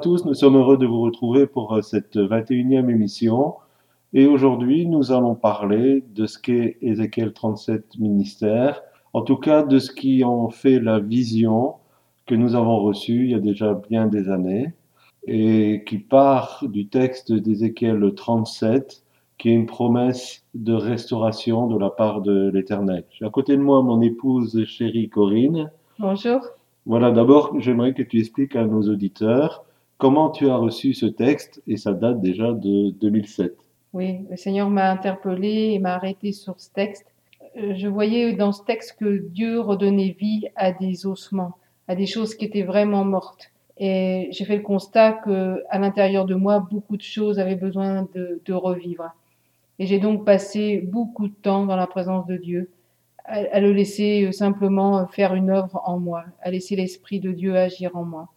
Tous, nous sommes heureux de vous retrouver pour euh, cette 21e émission. Et aujourd'hui, nous allons parler de ce qu'est Ézéchiel 37 ministère, en tout cas de ce qui en fait la vision que nous avons reçue il y a déjà bien des années, et qui part du texte d'Ézéchiel 37, qui est une promesse de restauration de la part de l'Éternel. J'ai à côté de moi mon épouse chérie Corinne. Bonjour. Voilà, d'abord, j'aimerais que tu expliques à nos auditeurs comment tu as reçu ce texte, et ça date déjà de 2007. Oui, le Seigneur m'a interpellé et m'a arrêté sur ce texte. Euh, Je voyais dans ce texte que Dieu redonnait vie à des ossements, à des choses qui étaient vraiment mortes. Et j'ai fait le constat que à l'intérieur de moi, beaucoup de choses avaient besoin de, revivre. Et j'ai donc passé beaucoup de temps dans la présence de Dieu, à, à le laisser euh, simplement faire une œuvre en moi, à laisser l'Esprit de Dieu agir en moi.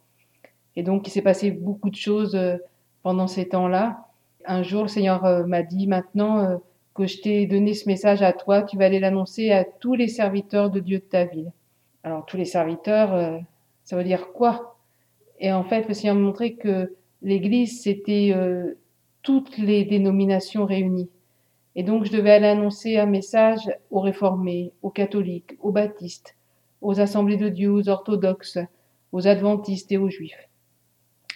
Et donc, il s'est passé beaucoup de choses euh, pendant ces temps-là. Un jour, le Seigneur euh, m'a dit, maintenant euh, que je t'ai donné ce message à toi, tu vas aller l'annoncer à tous les serviteurs de Dieu de ta ville. Alors, tous les serviteurs, ça veut dire quoi? Et en fait, le Seigneur m'a montré que l'Église, c'était toutes les dénominations réunies. Et donc, je devais aller annoncer un message aux réformés, aux catholiques, aux baptistes, aux assemblées de Dieu, aux orthodoxes, aux adventistes et aux juifs.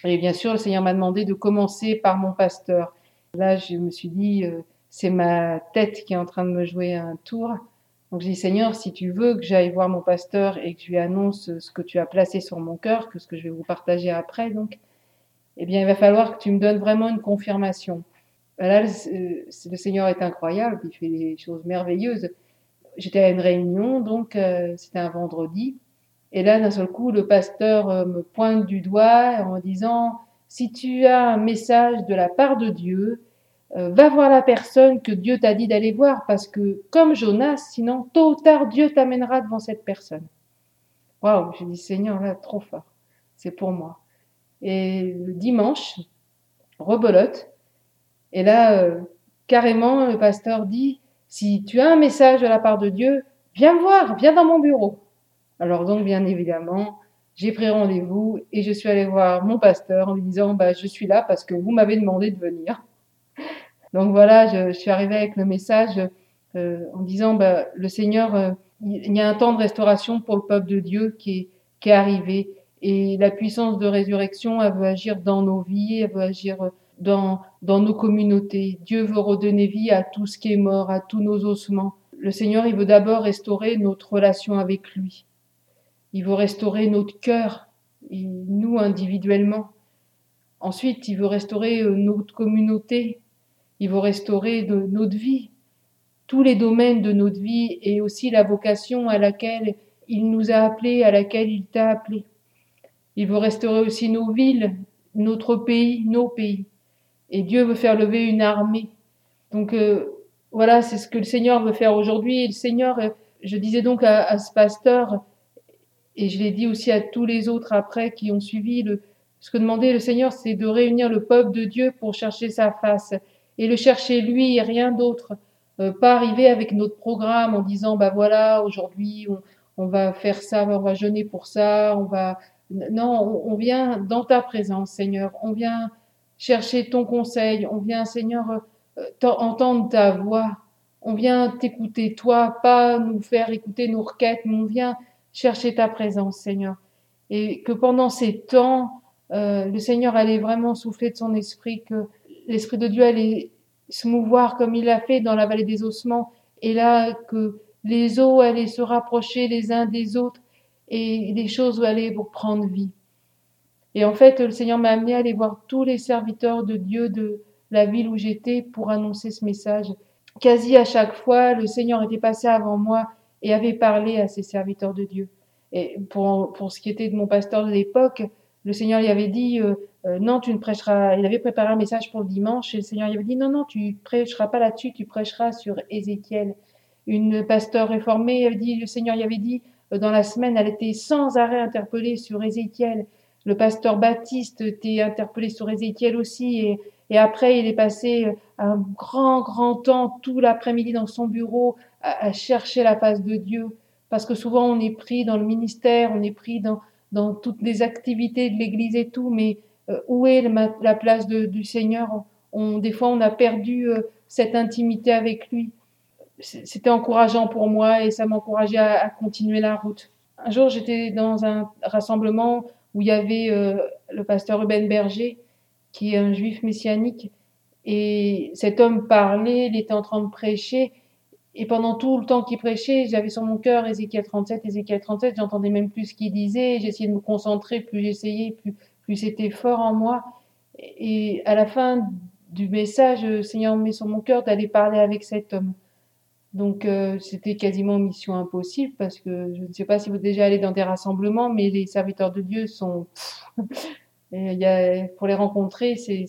Et bien sûr, le Seigneur m'a demandé de commencer par mon pasteur. Là, je me suis dit, euh, c'est ma tête qui est en train de me jouer un tour. Donc j'ai dit, Seigneur, si tu veux que j'aille voir mon pasteur et que je lui annonce ce que tu as placé sur mon cœur, que ce que je vais vous partager après, donc, eh bien, il va falloir que tu me donnes vraiment une confirmation. Là, le, euh, le Seigneur est incroyable, il fait des choses merveilleuses. J'étais à une réunion, donc euh, c'était un vendredi. Et là, d'un seul coup, le pasteur euh, me pointe du doigt en disant, si tu as un message de la part de Dieu, euh, va voir la personne que Dieu t'a dit d'aller voir, parce que comme Jonas, sinon, tôt ou tard, Dieu t'amènera devant cette personne. Waouh, j'ai dit, Seigneur, là, trop fort. C'est pour moi. Et le dimanche, rebelote. Et là, euh, carrément, le pasteur dit, si tu as un message de la part de Dieu, viens me voir, viens dans mon bureau. Alors donc, bien évidemment, j'ai pris rendez-vous et je suis allée voir mon pasteur en lui disant, bah, je suis là parce que vous m'avez demandé de venir. Donc voilà, je, suis arrivée avec le message euh, en disant, bah, le Seigneur, euh, il y a un temps de restauration pour le peuple de Dieu qui est, qui est arrivé. Et la puissance de résurrection, elle veut agir dans nos vies, elle veut agir dans, dans nos communautés. Dieu veut redonner vie à tout ce qui est mort, à tous nos ossements. Le Seigneur, il veut d'abord restaurer notre relation avec lui. Il veut restaurer notre cœur, nous individuellement. Ensuite, il veut restaurer notre communauté. Il veut restaurer de notre vie, tous les domaines de notre vie et aussi la vocation à laquelle il nous a appelés, à laquelle il t'a appelé. Il veut restaurer aussi nos villes, notre pays, nos pays. Et Dieu veut faire lever une armée. Donc euh, voilà, c'est ce que le Seigneur veut faire aujourd'hui. Et le Seigneur, je disais donc à, à ce pasteur, et je l'ai dit aussi à tous les autres après qui ont suivi, le, ce que demandait le Seigneur, c'est de réunir le peuple de Dieu pour chercher sa face et le chercher lui et rien d'autre. Euh, pas arriver avec notre programme en disant bah voilà aujourd'hui on, on, va faire ça, on va jeûner pour ça, on va non on, on, vient dans ta présence Seigneur, on vient chercher ton conseil, on vient Seigneur euh, entendre ta voix, on vient t'écouter toi, pas nous faire écouter nos requêtes, mais on vient chercher ta présence, Seigneur. Et que pendant ces temps, euh, le Seigneur allait vraiment souffler de son esprit, que l'Esprit de Dieu allait se mouvoir comme il l'a fait dans la vallée des ossements, et là que les eaux allaient se rapprocher les uns des autres, et les choses allaient pour prendre vie. Et en fait, le Seigneur m'a amené à aller voir tous les serviteurs de Dieu de la ville où j'étais pour annoncer ce message. quasi à chaque fois, le Seigneur était passé avant moi et avait parlé à ses serviteurs de Dieu. Et pour, pour ce qui était de mon pasteur de l'époque, le Seigneur lui avait dit euh, euh, non, tu ne prêcheras. Il avait préparé un message pour le dimanche et le Seigneur lui avait dit non, non, tu prêcheras pas là-dessus, tu prêcheras sur Ézéchiel. Une pasteur réformée avait dit, le Seigneur lui avait dit euh, dans la semaine, elle était sans arrêt interpellée sur Ézéchiel. Le pasteur Baptiste était interpellé sur Ézéchiel aussi et, et après il est passé un grand grand temps tout l'après-midi dans son bureau à, chercher la face de Dieu parce que souvent on est pris dans le ministère, on est pris dans dans toutes les activités de l'Église et tout, mais euh, où est la place du Seigneur? On, Des fois, on a perdu euh, cette intimité avec lui. C'était encourageant pour moi et ça m'encourageait à, à, continuer la route. Un jour, j'étais dans un rassemblement où il y avait euh, le pasteur Ruben Berger, qui est un juif messianique, et cet homme parlait, il était en train de prêcher, et pendant tout le temps qu'il prêchait, j'avais sur mon cœur Ézéchiel 37, Ézéchiel 37, j'entendais même plus ce qu'il disait, j'essayais de me concentrer, plus j'essayais, plus, c'était fort en moi. Et à la fin du message, le Seigneur met sur mon cœur d'aller parler avec cet homme. Donc euh, c'était quasiment mission impossible parce que je ne sais pas si vous êtes déjà allé dans des rassemblements, mais les serviteurs de Dieu sont... pour les rencontrer, c'est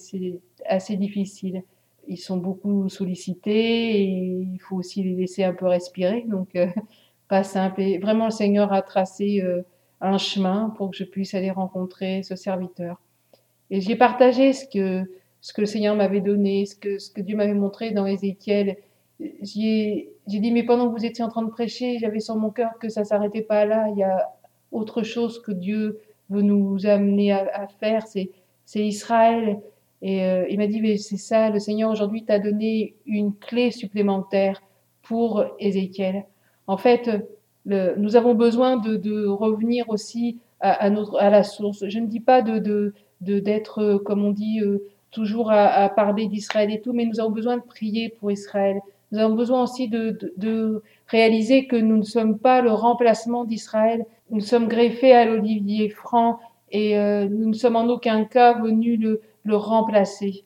assez difficile ils sont beaucoup sollicités et il faut aussi les laisser un peu respirer. Donc, euh, pas simple. Et vraiment, le Seigneur a tracé euh, un chemin pour que je puisse aller rencontrer ce serviteur. Et j'ai partagé ce que, ce que le Seigneur m'avait donné, ce que, ce que Dieu m'avait montré dans Ézéchiel. J'ai dit, mais pendant que vous étiez en train de prêcher, j'avais sur mon cœur que ça s'arrêtait pas là. Il y a autre chose que Dieu veut nous amener à, à faire. C'est Israël. Et euh, il m'a dit, mais c'est ça, le Seigneur aujourd'hui t'a donné une clé supplémentaire pour Ézéchiel. En fait, le, nous avons besoin de, de revenir aussi à, à, notre, à la source. Je ne dis pas de d'être, de, comme on dit, euh, toujours à, à parler d'Israël et tout, mais nous avons besoin de prier pour Israël. Nous avons besoin aussi de, de, de réaliser que nous ne sommes pas le remplacement d'Israël. Nous sommes greffés à l'olivier franc et euh, nous ne sommes en aucun cas venus le, le remplacer.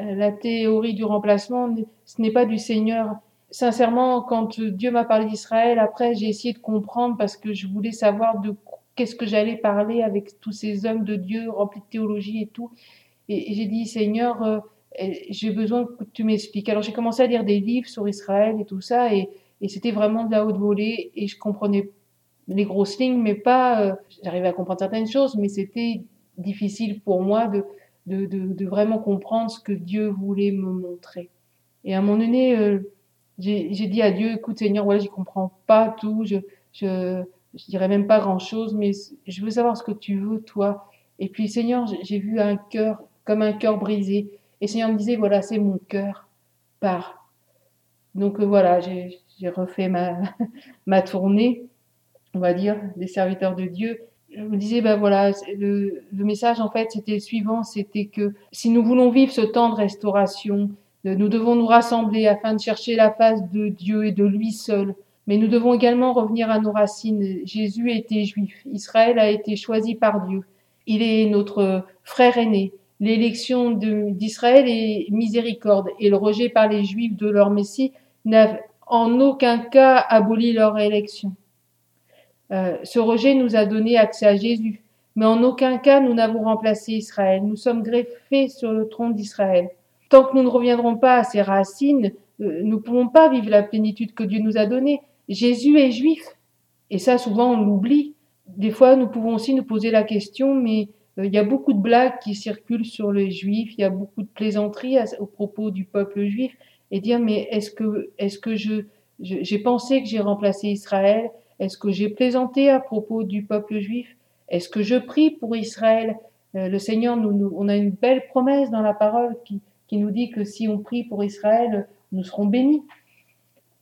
Euh, la théorie du remplacement, ce n'est pas du Seigneur. Sincèrement, quand Dieu m'a parlé d'Israël, après j'ai essayé de comprendre parce que je voulais savoir de qu'est-ce que j'allais parler avec tous ces hommes de Dieu remplis de théologie et tout. Et, j'ai dit, Seigneur, euh, j'ai besoin que tu m'expliques. Alors j'ai commencé à lire des livres sur Israël et tout ça, et, et c'était vraiment de la haute volée, et je comprenais les grosses lignes, mais pas, euh, j'arrivais à comprendre certaines choses, mais c'était difficile pour moi de, de, de, de, vraiment comprendre ce que Dieu voulait me montrer. Et à un moment donné, euh, j'ai dit à Dieu, écoute Seigneur, voilà, j'y comprends pas tout, je, je, je dirais même pas grand chose, mais je veux savoir ce que tu veux, toi. Et puis Seigneur, j'ai vu un cœur comme un cœur brisé. Et Seigneur me disait, voilà, c'est mon cœur, pars. Donc euh, voilà, j'ai refait ma, ma tournée, on va dire, des serviteurs de Dieu je me disais, ben voilà, le, le message en fait c'était le suivant, c'était que si nous voulons vivre ce temps de restauration, nous devons nous rassembler afin de chercher la face de Dieu et de lui seul. Mais nous devons également revenir à nos racines. Jésus était juif, Israël a été choisi par Dieu. Il est notre frère aîné. L'élection d'Israël est miséricorde et le rejet par les juifs de leur Messie n'a en aucun cas aboli leur élection. Euh, ce rejet nous a donné accès à Jésus, mais en aucun cas nous n'avons remplacé Israël. Nous sommes greffés sur le trône d'Israël. Tant que nous ne reviendrons pas à ses racines, euh, nous ne pouvons pas vivre la plénitude que Dieu nous a donnée. Jésus est juif. Et ça, souvent, on l'oublie. Des fois, nous pouvons aussi nous poser la question, mais euh, il y a beaucoup de blagues qui circulent sur les juifs, il y a beaucoup de plaisanteries au propos du peuple juif, et dire, mais est-ce que, est-ce que je, j'ai pensé que j'ai remplacé Israël? Est-ce que j'ai plaisanté à propos du peuple juif? Est-ce que je prie pour Israël? Euh, Le Seigneur, nous, on a une belle promesse dans la parole qui, nous dit que si on prie pour Israël, nous serons bénis.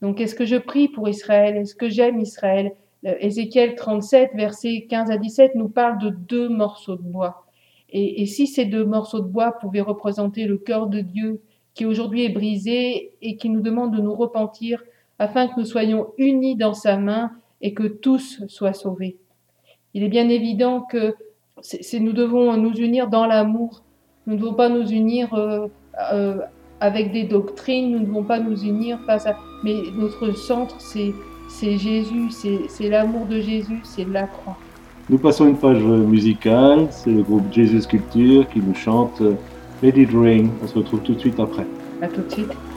Donc, est-ce que je prie pour Israël? Est-ce que j'aime Israël? Euh, Ézéchiel 37, versets 15 à 17, nous parle de deux morceaux de bois. Et, si ces deux morceaux de bois pouvaient représenter le cœur de Dieu qui aujourd'hui est brisé et qui nous demande de nous repentir afin que nous soyons unis dans sa main et que tous soient sauvés. Il est bien évident que nous devons nous unir dans l'amour. Nous ne devons pas nous unir euh, euh, avec des doctrines, nous ne devons pas nous unir face à... Mais notre centre, c'est c'est Jésus, c'est l'amour de Jésus, c'est la croix. Nous passons une page musicale, c'est le groupe Jesus Culture qui nous chante Let It Rain. On se retrouve tout de suite après. À tout de suite.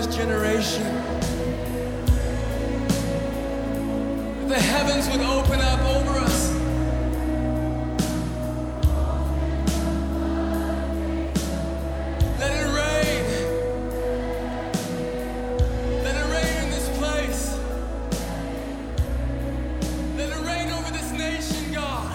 The cry of his generation. The heavens would open up over us. Let it rain. Let it rain in this place. Let it rain over this nation, God.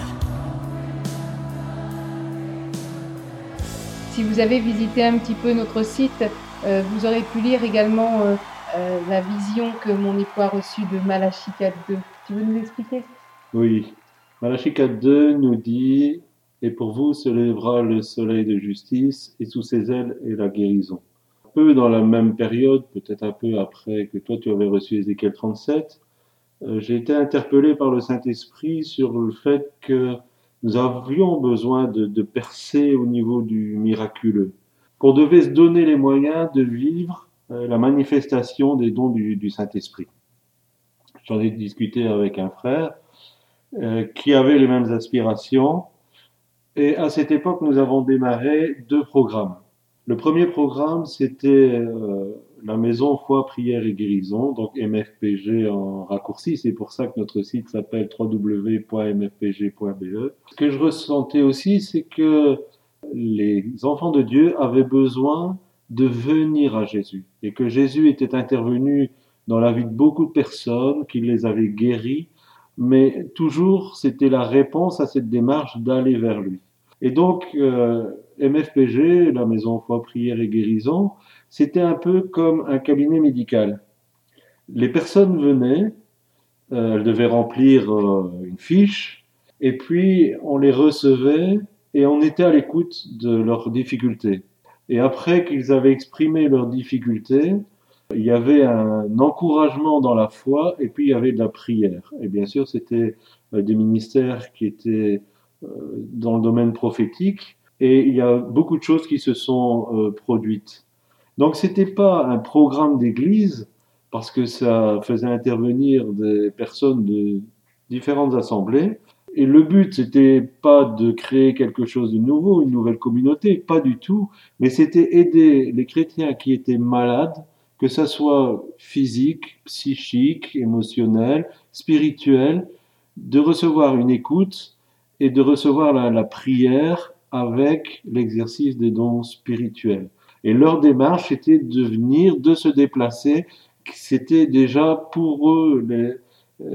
Si vous avez visité un petit peu notre site, vous aurez pu lire également euh, euh, la vision que mon époux a reçue de Malachie 4.2. Tu veux nous expliquer? Oui. Malachie 4.2 nous dit Et pour vous se lèvera le soleil de justice, et sous ses ailes est la guérison. Peu dans la même période, peut-être un peu après que toi tu avais reçu Ézéchiel 37, euh, j'ai été interpellé par le Saint-Esprit sur le fait que nous avions besoin de, de percer au niveau du miraculeux, qu'on devait se donner les moyens de vivre euh, la manifestation des dons du, du Saint-Esprit. J'en ai discuté avec un frère euh, qui avait les mêmes aspirations. Et à cette époque, nous avons démarré deux programmes. Le premier programme, c'était euh, la maison foi, prière et guérison, donc MFPG en raccourci. C'est pour ça que notre site s'appelle www.mfpg.be. Ce que je ressentais aussi, c'est que les enfants de Dieu avaient besoin de venir à Jésus et que Jésus était intervenu dans la vie de beaucoup de personnes, qu'il les avait guéris, mais toujours c'était la réponse à cette démarche d'aller vers lui. Et donc, euh, MFPG, la Maison Foi, Prière et Guérison, c'était un peu comme un cabinet médical. Les personnes venaient, euh, elles devaient remplir euh, une fiche, et puis on les recevait et on était à l'écoute de leurs difficultés. Et après qu'ils avaient exprimé leurs difficultés, il y avait un encouragement dans la foi et puis il y avait de la prière. Et bien sûr, c'était euh, des ministères qui étaient euh, dans le domaine prophétique et il y a beaucoup de choses qui se sont euh, produites. Donc c'était pas un programme d'église parce que ça faisait intervenir des personnes de différentes assemblées et le but c'était pas de créer quelque chose de nouveau, une nouvelle communauté, pas du tout, mais c'était aider les chrétiens qui étaient malades que ça soit physique, psychique, émotionnel, spirituel, de recevoir une écoute et de recevoir la, la prière avec l'exercice des dons spirituels. Et leur démarche était de venir, de se déplacer. C'était déjà pour eux, les,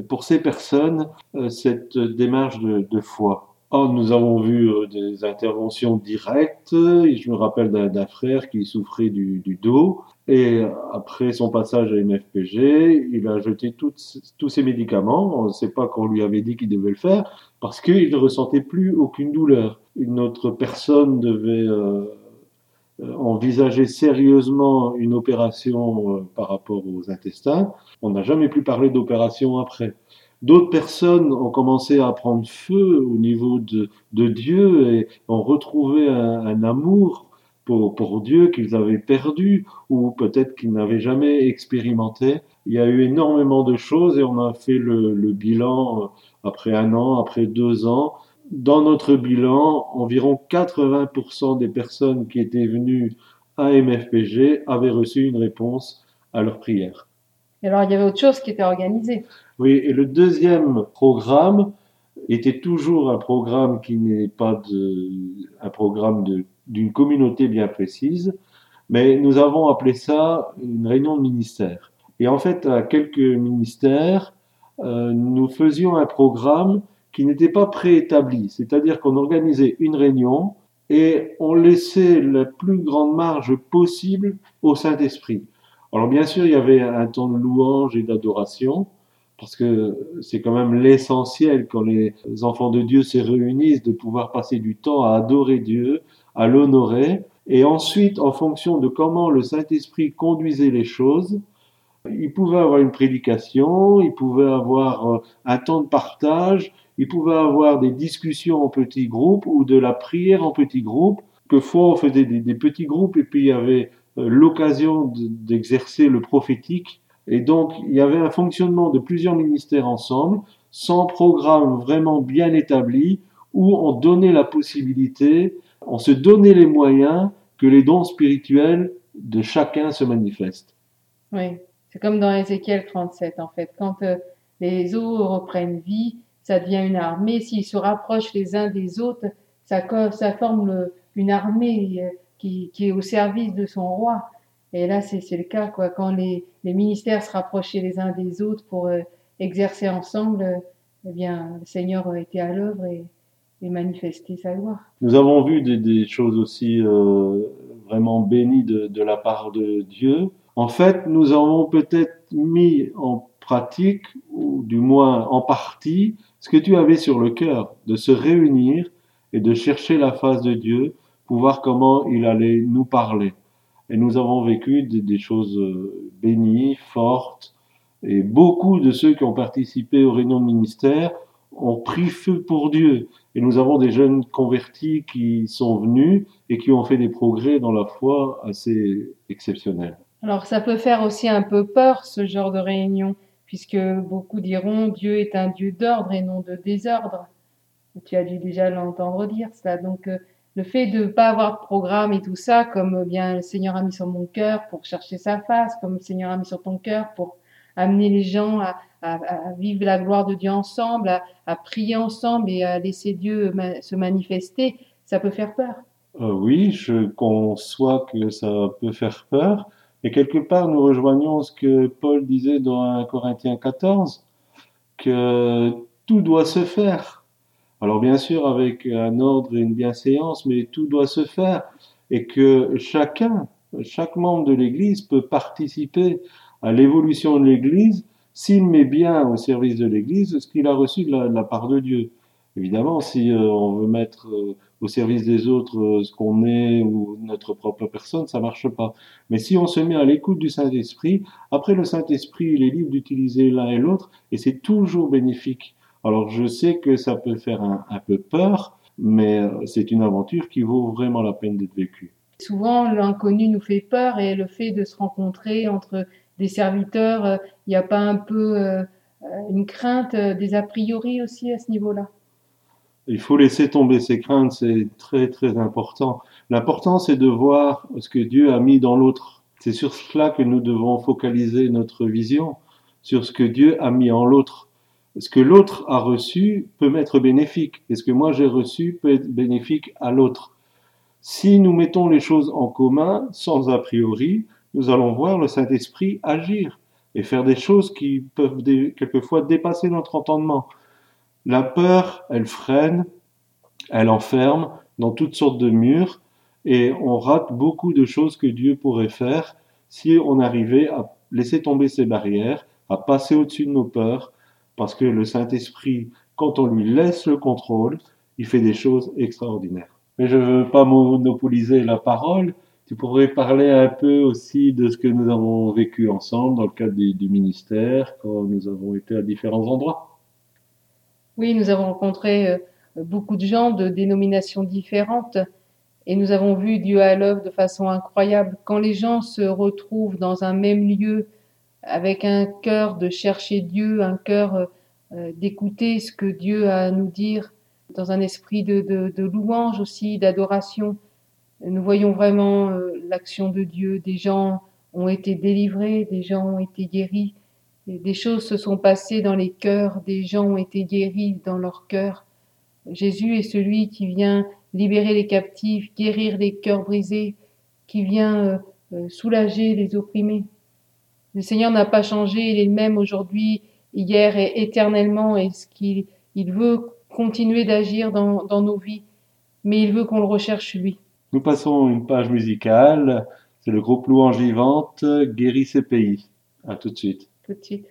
pour ces personnes, euh, cette démarche de, de foi. Oh, nous avons vu euh, des interventions directes. Je me rappelle d'un frère qui souffrait du, du dos. Et après son passage à MFPG, il a jeté toutes- tous ses médicaments. On ne sait pas qu'on lui avait dit qu'il devait le faire parce qu'il ne ressentait plus aucune douleur. Une autre personne devait euh, euh, envisager sérieusement une opération euh, par rapport aux intestins. On n'a jamais pu parler d'opération après. D'autres personnes ont commencé à prendre feu au niveau de, de Dieu et ont retrouvé un, un amour pour, pour Dieu qu'ils avaient perdu ou peut-être qu'ils n'avaient jamais expérimenté. Il y a eu énormément de choses et on a fait le, le bilan euh, après un an, après deux ans. Dans notre bilan, environ 80% des personnes qui étaient venues à MFPG avaient reçu une réponse à leur prière. Et alors, il y avait autre chose qui était organisé. Oui, et le deuxième programme était toujours un programme qui n'est pas de, un programme d'une communauté bien précise, mais nous avons appelé ça une réunion de ministère. Et en fait, à quelques ministères, euh, nous faisions un programme qui n'était pas préétabli, c'est-à-dire qu'on organisait une réunion et on laissait la plus grande marge possible au Saint-Esprit. Alors bien sûr, il y avait un temps de louange et d'adoration, parce que c'est quand même l'essentiel quand les enfants de Dieu se réunissent, de pouvoir passer du temps à adorer Dieu, à l'honorer, et ensuite, en fonction de comment le Saint-Esprit conduisait les choses, Il pouvait avoir une prédication, il pouvait avoir euh, un temps de partage, il pouvait avoir des discussions en petits groupes ou de la prière en petits groupes. Quelquefois, on faisait des, petits groupes et puis il y avait euh, l'occasion de- d'exercer le prophétique. Et donc, il y avait un fonctionnement de plusieurs ministères ensemble, sans programme vraiment bien établi, où on donnait la possibilité, on se donnait les moyens que les dons spirituels de chacun se manifestent. Oui, c'est comme dans Ézéchiel 37 en fait. Quand euh, les eaux reprennent vie, ça devient une armée. S'ils se rapprochent les uns des autres, ça, forme une armée euh, qui, est au service de son roi. Et là, c'est le cas quoi. Quand les, ministères se rapprochaient les uns des autres pour euh, exercer ensemble, euh, eh bien, le Seigneur été à l'œuvre et, et manifesté sa gloire. Nous avons vu des, choses aussi vraiment bénies de la part de Dieu. En fait, nous avons peut-être mis en pratique, ou du moins en partie, ce que tu avais sur le cœur, de se réunir et de chercher la face de Dieu pour voir comment il allait nous parler. Et nous avons vécu des, choses euh, bénies, fortes, et beaucoup de ceux qui ont participé aux réunions de ministère ont pris feu pour Dieu. Et nous avons des jeunes convertis qui sont venus et qui ont fait des progrès dans la foi assez exceptionnels. Alors ça peut faire aussi un peu peur ce genre de réunion, puisque beaucoup diront Dieu est un Dieu d'ordre et non de désordre. Tu as dû déjà l'entendre dire cela. Donc euh, le fait de ne pas avoir de programme et tout ça, comme euh, bien le Seigneur a mis sur mon cœur pour chercher sa face, comme le Seigneur a mis sur ton cœur pour amener les gens à, vivre la gloire de Dieu ensemble, à, prier ensemble et à laisser Dieu ma- se manifester, ça peut faire peur. Euh, oui, je conçois que ça peut faire peur. Et quelque part, nous rejoignons ce que Paul disait dans 1 Corinthiens 14, que tout doit se faire. Alors bien sûr, avec un ordre et une bienséance, mais tout doit se faire. Et que chacun, chaque membre de l'Église peut participer à l'évolution de l'Église s'il met bien au service de l'Église ce qu'il a reçu de la, part de Dieu. Évidemment, si euh, on veut mettre euh, au service des autres euh, ce qu'on est ou notre propre personne, ça marche pas. Mais si on se met à l'écoute du Saint-Esprit, après le Saint-Esprit, il est libre d'utiliser l'un et l'autre et c'est toujours bénéfique. Alors je sais que ça peut faire un, peu peur, mais euh, c'est une aventure qui vaut vraiment la peine d'être vécue. Souvent, l'inconnu nous fait peur et le fait de se rencontrer entre des serviteurs, euh, il n'y a pas un peu une crainte, des a priori aussi à ce niveau-là? Il faut laisser tomber ses craintes, c'est très très important. L'important c'est de voir ce que Dieu a mis dans l'autre. C'est sur cela que nous devons focaliser notre vision, sur ce que Dieu a mis en l'autre. Ce que l'autre a reçu peut m'être bénéfique, et ce que moi j'ai reçu peut être bénéfique à l'autre. Si nous mettons les choses en commun, sans a priori, nous allons voir le Saint-Esprit agir et faire des choses qui peuvent quelquefois dépasser notre entendement. La peur, elle freine, elle enferme dans toutes sortes de murs et on rate beaucoup de choses que Dieu pourrait faire si on arrivait à laisser tomber ces barrières, à passer au-dessus de nos peurs, parce que le Saint-Esprit, quand on lui laisse le contrôle, il fait des choses extraordinaires. Mais je ne veux pas monopoliser la parole. Tu pourrais parler un peu aussi de ce que nous avons vécu ensemble dans le cadre du, du ministère, quand nous avons été à différents endroits. Oui, nous avons rencontré euh, beaucoup de gens de dénominations différentes et nous avons vu Dieu à l'œuvre de façon incroyable. Quand les gens se retrouvent dans un même lieu avec un cœur de chercher Dieu, un cœur euh, euh, d'écouter ce que Dieu a à nous dire, dans un esprit de, louange aussi, d'adoration, nous voyons vraiment l'action de Dieu. Des gens ont été délivrés, des gens ont été guéris, des choses se sont passées dans les cœurs, des gens ont été guéris dans leur cœur. Jésus est celui qui vient libérer les captifs, guérir les cœurs brisés, qui vient euh, euh, soulager les opprimés. Le Seigneur n'a pas changé, il est le même aujourd'hui, hier et éternellement, et ce qu'il il veut continuer d'agir dans, nos vies, mais il veut qu'on le recherche lui. Nous passons une page musicale. C'est le groupe Louange Vivante, Guérit ses pays. À tout de suite. Tout.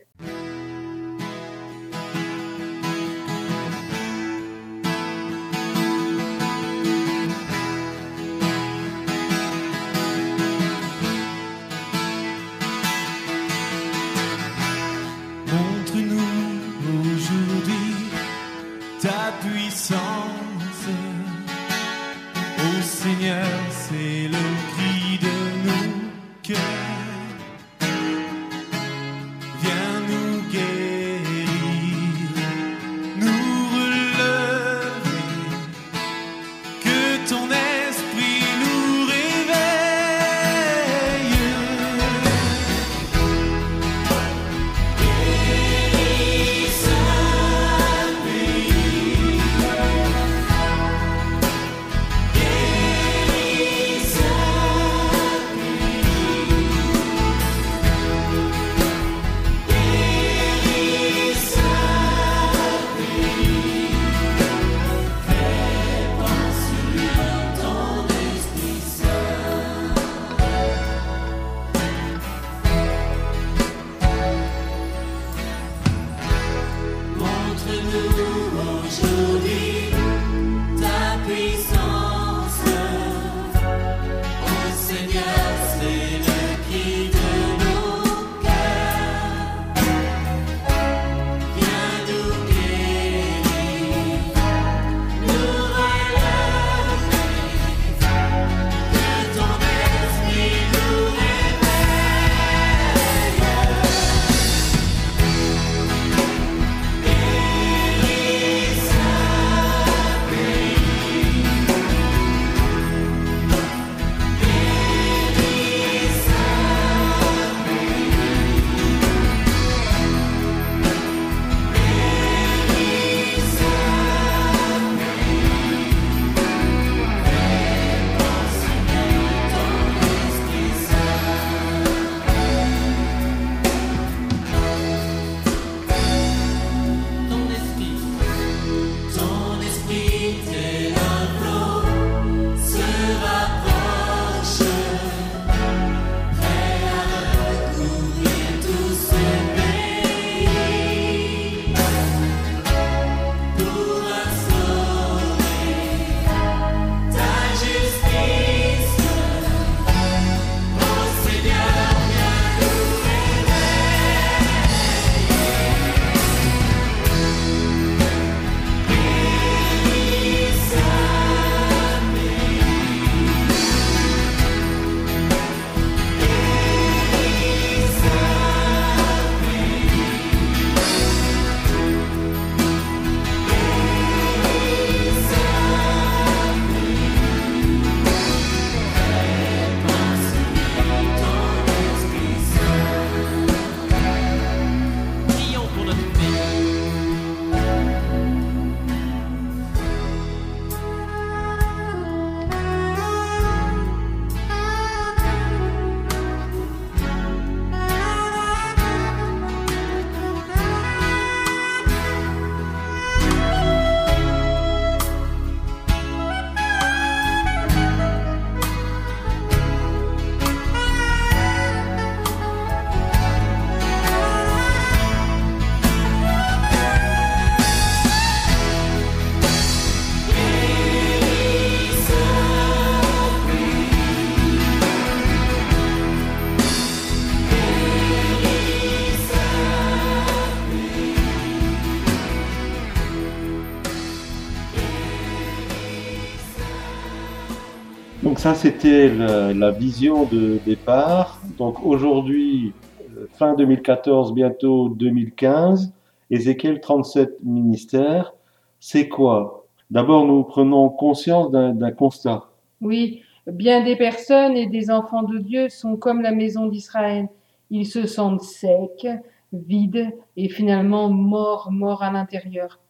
Ça, c'était la, la vision de départ. Donc aujourd'hui, euh, fin 2014, bientôt 2015, Ézéchiel 37 ministères. C'est quoi? D'abord, nous prenons conscience d'un d'un constat. Oui, bien des personnes et des enfants de Dieu sont comme la maison d'Israël. Ils se sentent secs, vides et finalement morts, morts à l'intérieur.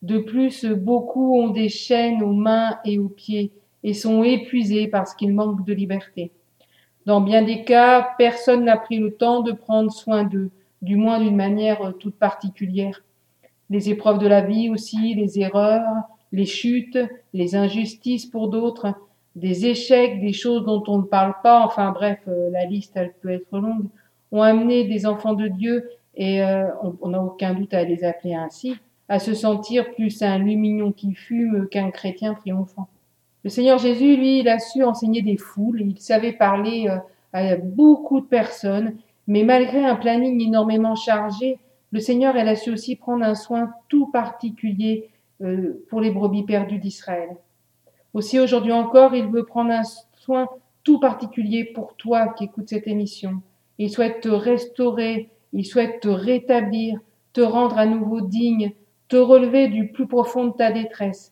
De plus, beaucoup ont des chaînes aux mains et aux pieds et sont épuisés parce qu'ils manquent de liberté. Dans bien des cas, personne n'a pris le temps de prendre soin d'eux, du moins d'une manière toute particulière. Les épreuves de la vie aussi, les erreurs, les chutes, les injustices pour d'autres, des échecs, des choses dont on ne parle pas, enfin bref, euh, la liste elle peut être longue, ont amené des enfants de Dieu, et euh, on n'a aucun doute à les appeler ainsi, à se sentir plus un lumignon qui fume qu'un chrétien triomphant. Le Seigneur Jésus, lui, il a su enseigner des foules, il savait parler euh, à beaucoup de personnes, mais malgré un planning énormément chargé, le Seigneur, elle a su aussi prendre un soin tout particulier euh, pour les brebis perdues d'Israël. Aussi aujourd'hui encore, il veut prendre un soin tout particulier pour toi qui écoutes cette émission. Il souhaite te restaurer, il souhaite te rétablir, te rendre à nouveau digne, te relever du plus profond de ta détresse.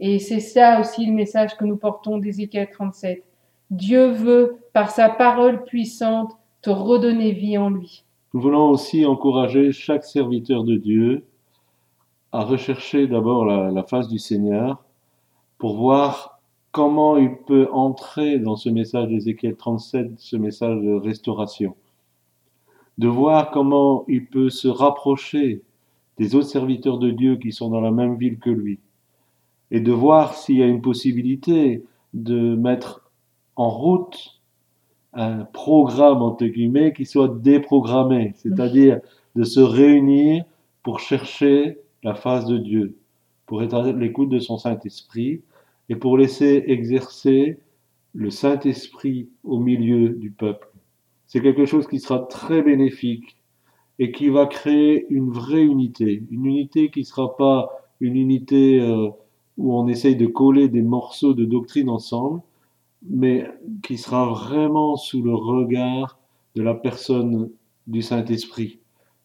Et c'est ça aussi le message que nous portons d'Ézéchiel 37. Dieu veut, par sa parole puissante, te redonner vie en lui. Nous voulons aussi encourager chaque serviteur de Dieu à rechercher d'abord la, face du Seigneur pour voir comment il peut entrer dans ce message d'Ézéchiel 37, ce message de restauration. De voir comment il peut se rapprocher des autres serviteurs de Dieu qui sont dans la même ville que lui. Et de voir s'il y a une possibilité de mettre en route un programme, entre guillemets, qui soit déprogrammé, c'est-à-dire de se réunir pour chercher la face de Dieu, pour être à l'écoute de son Saint-Esprit et pour laisser exercer le Saint-Esprit au milieu du peuple. C'est quelque chose qui sera très bénéfique et qui va créer une vraie unité, une unité qui ne sera pas une unité euh, où on essaye de coller des morceaux de doctrine ensemble, mais qui sera vraiment sous le regard de la personne du Saint-Esprit.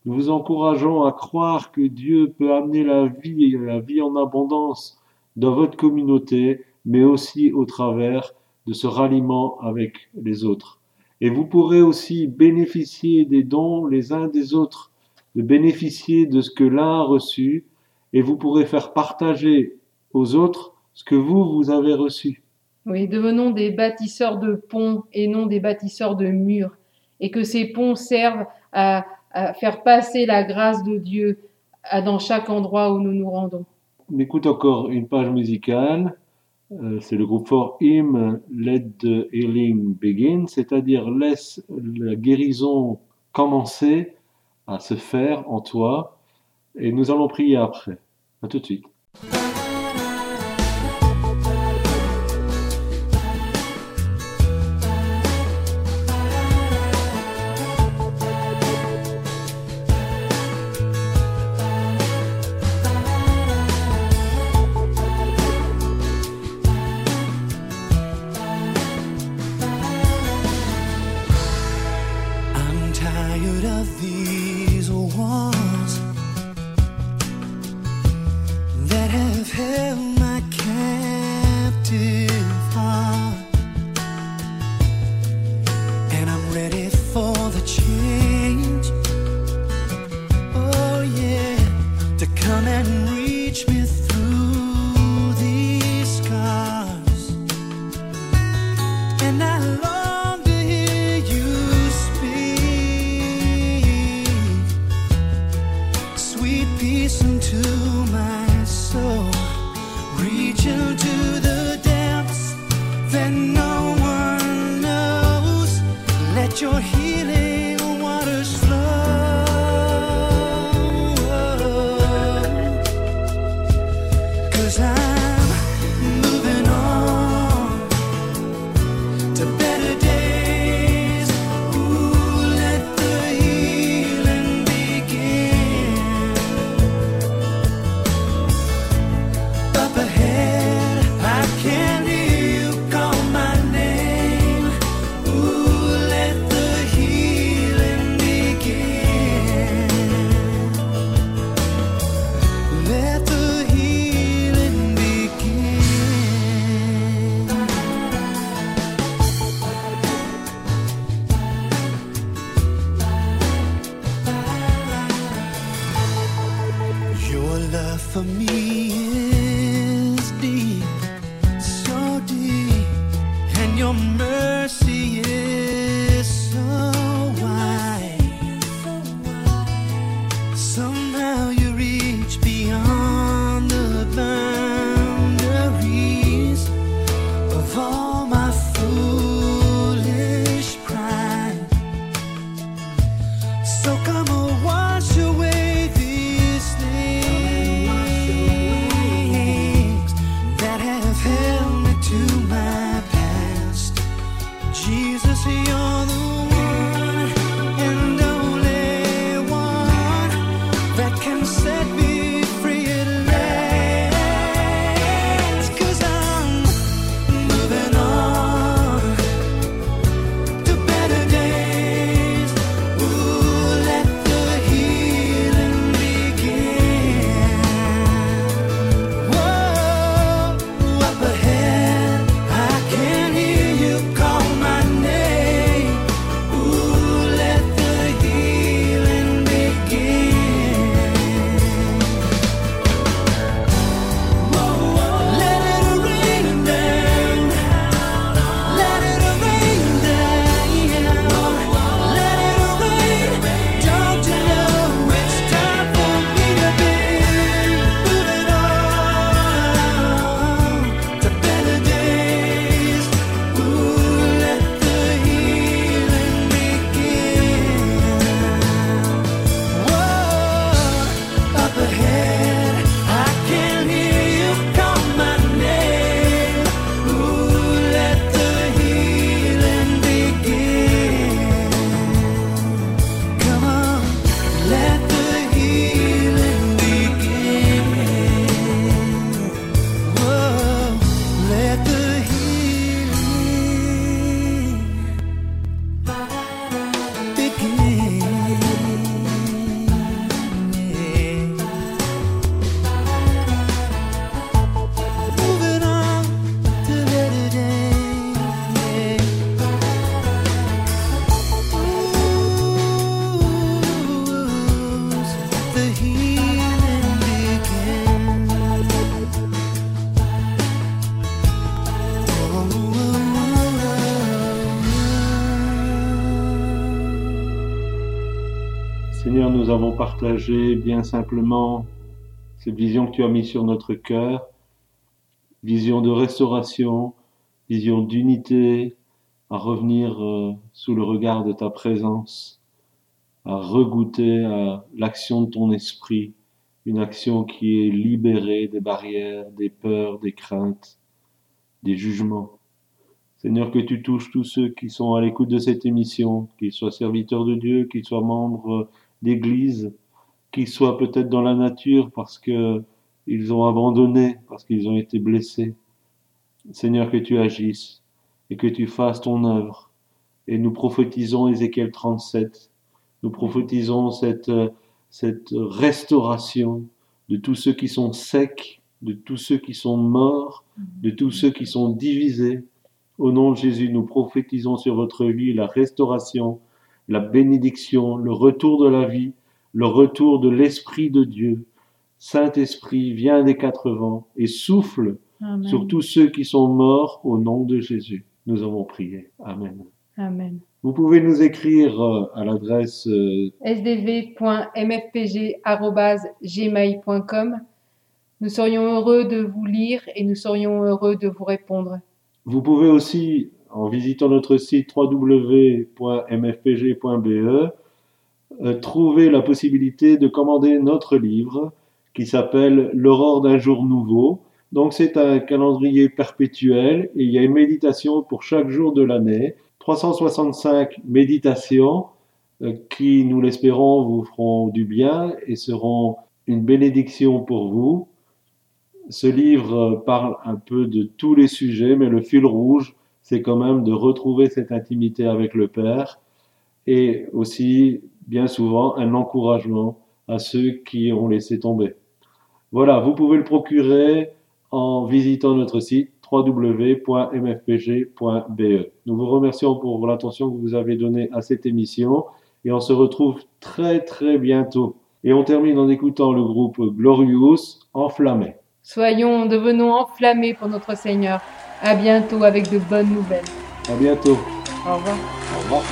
Nous vous encourageons à croire que Dieu peut amener la vie et la vie en abondance dans votre communauté, mais aussi au travers de ce ralliement avec les autres. Et vous pourrez aussi bénéficier des dons les uns des autres, de bénéficier de ce que l'un a reçu, et vous pourrez faire partager aux autres ce que vous, vous avez reçu. Oui, devenons des bâtisseurs de ponts et non des bâtisseurs de murs. Et que ces ponts servent à, à faire passer la grâce de Dieu à- dans chaque endroit où nous nous rendons. On écoute encore une page musicale. Euh, c'est le groupe For Him, Let the Healing Begin, c'est-à-dire laisse la guérison commencer à se faire en toi. Et nous allons prier après. À tout de suite. Nous avons partagé bien simplement cette vision que tu as mise sur notre cœur, vision de restauration, vision d'unité, à revenir euh, sous le regard de ta présence, à regoûter à l'action de ton esprit, une action qui est libérée des barrières, des peurs, des craintes, des jugements. Seigneur, que tu touches tous ceux qui sont à l'écoute de cette émission, qu'ils soient serviteurs de Dieu, qu'ils soient membres d'église, qu'ils soient peut-être dans la nature parce que ils ont abandonné, parce qu'ils ont été blessés. Seigneur, que tu agisses et que tu fasses ton œuvre. Et nous prophétisons Ézéchiel 37. Nous prophétisons cette, euh, cette restauration de tous ceux qui sont secs, de tous ceux qui sont morts, de tous ceux qui sont divisés. Au nom de Jésus, nous prophétisons sur votre vie la restauration, la bénédiction, le retour de la vie, le retour de l'Esprit de Dieu. Saint-Esprit, viens des quatre vents et souffle Amen. sur tous ceux qui sont morts au nom de Jésus. Nous avons prié. Amen. Amen. Vous pouvez nous écrire euh, à l'adresse euh, sdv.mfpg.gmail.com. Nous serions heureux de vous lire et nous serions heureux de vous répondre. Vous pouvez aussi, en visitant notre site www.mfpg.be, euh, trouver la possibilité de commander notre livre qui s'appelle L'aurore d'un jour nouveau. Donc c'est un calendrier perpétuel et il y a une méditation pour chaque jour de l'année. 365 méditations euh, qui, nous l'espérons, vous feront du bien et seront une bénédiction pour vous. Ce livre euh, parle un peu de tous les sujets, mais le fil rouge, c'est quand même de retrouver cette intimité avec le Père et aussi, bien souvent, un encouragement à ceux qui ont laissé tomber. Voilà, vous pouvez le procurer en visitant notre site www.mfpg.be. Nous vous remercions pour l'attention que vous avez donnée à cette émission et on se retrouve très très bientôt. Et on termine en écoutant le groupe Glorious Enflammé. Soyons, devenons enflammés pour notre Seigneur. À bientôt avec de bonnes nouvelles. À bientôt. Au revoir. Au revoir.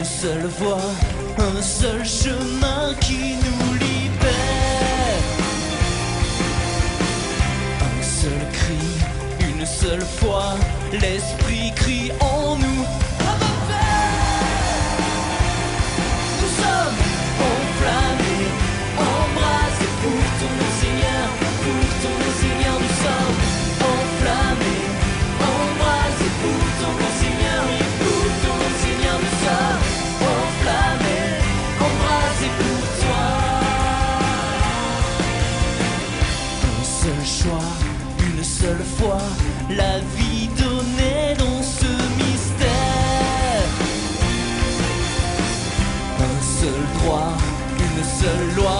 une seule voie, un seul chemin qui nous libère. Un seul cri, une seule foi, l'esprit crie en nous. Nous sommes la vie donnée dans ce mystère. Un seul droit, une seule loi.